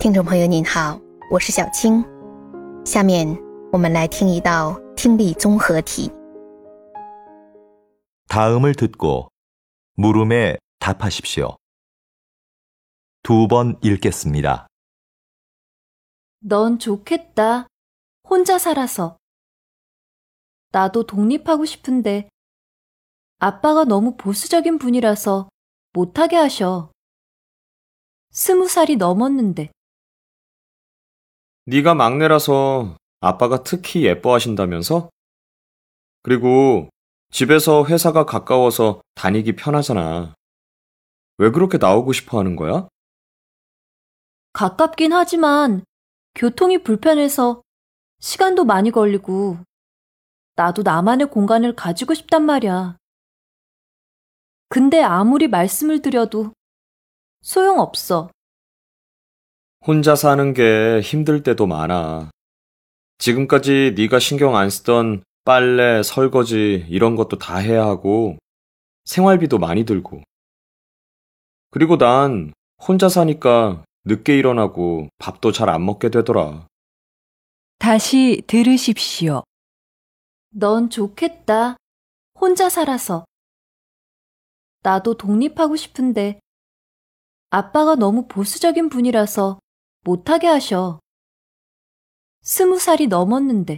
听众朋友您好，我是小青。下面我们来听一道听力综合题。 다음을 듣고 물음에 답하십시오. 두 번 읽겠습니다. 넌 좋겠다. 혼자 살아서. 나도 독립하고 싶은데 아빠가 너무 보수적인 분이라서 못하게 하셔. 스무 살이 넘었는데 네가 막내라서 아빠가 특히 예뻐하신다면서? 그리고 집에서 회사가 가까워서 다니기 편하잖아. 왜 그렇게 나오고 싶어 하는 거야? 가깝긴 하지만 교통이 불편해서 시간도 많이 걸리고 나도 나만의 공간을 가지고 싶단 말이야. 근데 아무리 말씀을 드려도 소용없어. 혼자 사는 게 힘들 때도 많아. 지금까지 네가 신경 안 쓰던 빨래, 설거지 이런 것도 다 해야 하고 생활비도 많이 들고. 그리고 난 혼자 사니까 늦게 일어나고 밥도 잘 안 먹게 되더라. 다시 들으십시오. 넌 좋겠다. 혼자 살아서. 나도 독립하고 싶은데 아빠가 너무 보수적인 분이라서 못하게 하셔. 스무 살이 넘었는데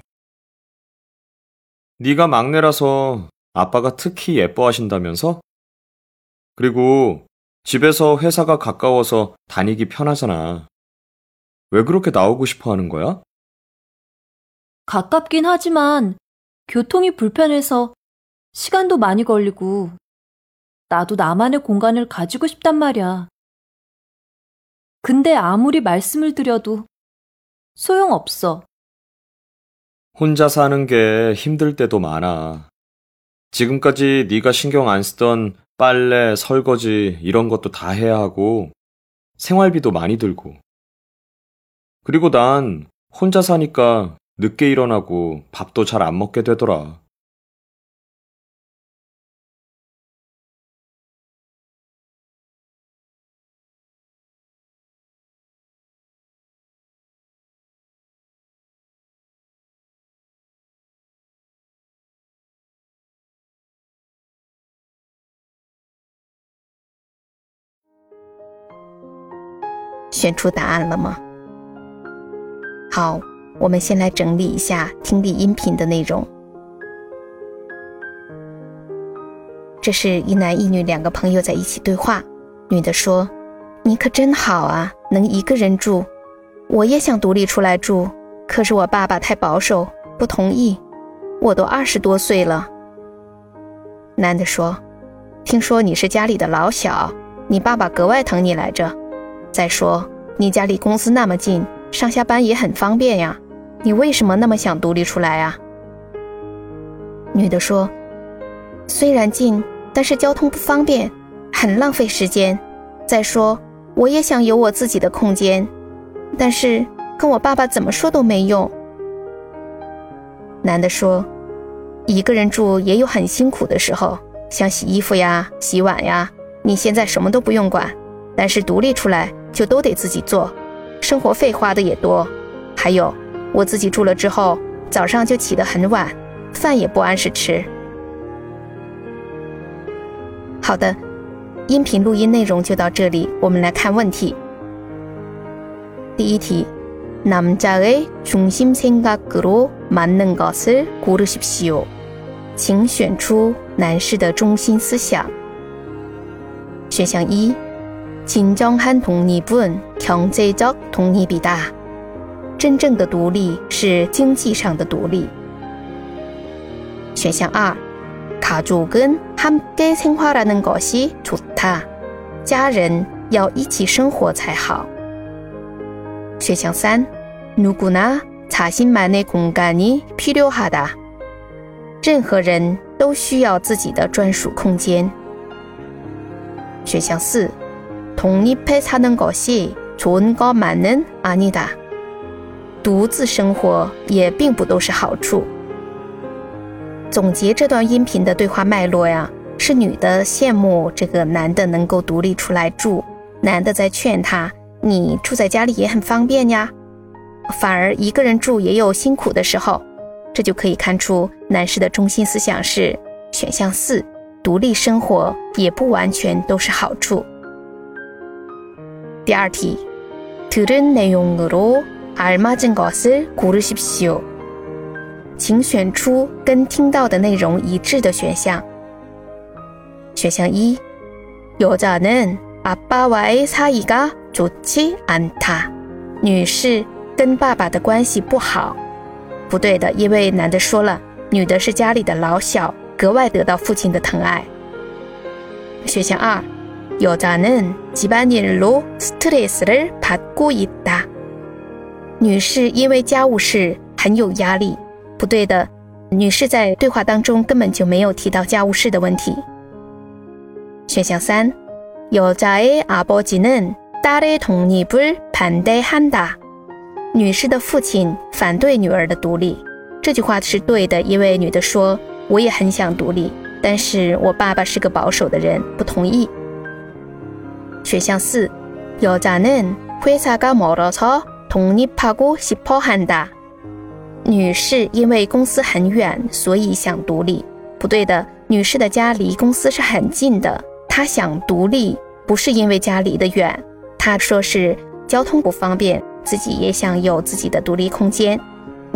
네가 막내라서 아빠가 특히 예뻐하신다면서? 그리고 집에서 회사가 가까워서 다니기 편하잖아. 왜 그렇게 나오고 싶어 하는 거야? 가깝긴 하지만 교통이 불편해서 시간도 많이 걸리고 나도 나만의 공간을 가지고 싶단 말이야. 근데 아무리 말씀을 드려도 소용없어. 혼자 사는 게 힘들 때도 많아. 지금까지 네가 신경 안 쓰던 빨래, 설거지 이런 것도 다 해야 하고 생활비도 많이 들고. 그리고 난 혼자 사니까 늦게 일어나고 밥도 잘 안 먹게 되더라. “选出答案了吗？好，我们先来整理一下听力音频的内容。这是一男一女两个朋友在一起对话。女的说：“你可真好啊，能一个人住。我也想独立出来住，可是我爸爸太保守，不同意。我都二十多岁了。”男的说：“听说你是家里的老小，你爸爸格外疼你来着。再说你家离公司那么近，上下班也很方便呀。你为什么那么想独立出来啊？”女的说：“虽然近，但是交通不方便，很浪费时间。再说我也想有我自己的空间，但是跟我爸爸怎么说都没用。”男的说。一个人住也有很辛苦的时候，像洗衣服呀、洗碗呀。你现在什么都不用管，但是独立出来就都得自己做，生活费花的也多。还有，我自己住了之后，早上就起得很晚，饭也不按时吃。好的，音频录音内容就到这里，我们来看问题。第一题。남자의중심생각으로맞는것을고르십시오请选出男士的中心思想。选项一： 진정한독립은경제적독립이 다。 真正的独立是经济上的独立。选项二：가족은함께생활하는것이좋다。 家人要一起生活才好。选项三，누구나자신만의공간이필요하 다。 任何人都需要自己的专属空间。选项四， 독립해사는것이좋은것만은아니 다。 独自生活也并不都是好处。总结这段音频的对话脉络呀，是女的羡慕这个男的能够独立出来住，男的在劝她。 你住在家里也很方便呀。反而一个人住也有辛苦的时候，这就可以看出男士的中心思想是选项四：独立生活也不完全都是好处。 第二题，들은내용으로알맞은것을고르십시 오。 请选出跟听到的内容一致的选项。选项一，여자는아빠와의사이가좋지않 다。 女士跟爸爸的关系不好。不对的，因为男的说了，女的是家里的老小，格外得到父亲的疼爱。选项二， 여자는집안일로스트레스를받고있 다。 女士因为家务事很有压力。不对的，女士在对话当中根本就没有提到家务事的问题。选项三，여자의아버지는딸의독립을반대한 다。 女士的父亲反对女儿的独立。这句话是对的，因为女的说：“我也很想独立，但是我爸爸是个保守的人，不同意。” 选项四，여자는회사가멀어서독립하고싶어한 다。 女士因为公司很远，所以想独立。不对的，女士的家离公司是很近的。她想独立，不是因为家离得远，她说是交通不方便，自己也想有自己的独立空间。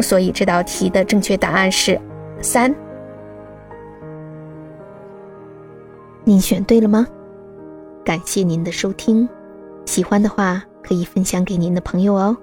所以这道题的正确答案是三。您选对了吗？ 感谢您的收听，喜欢的话可以分享给您的朋友哦。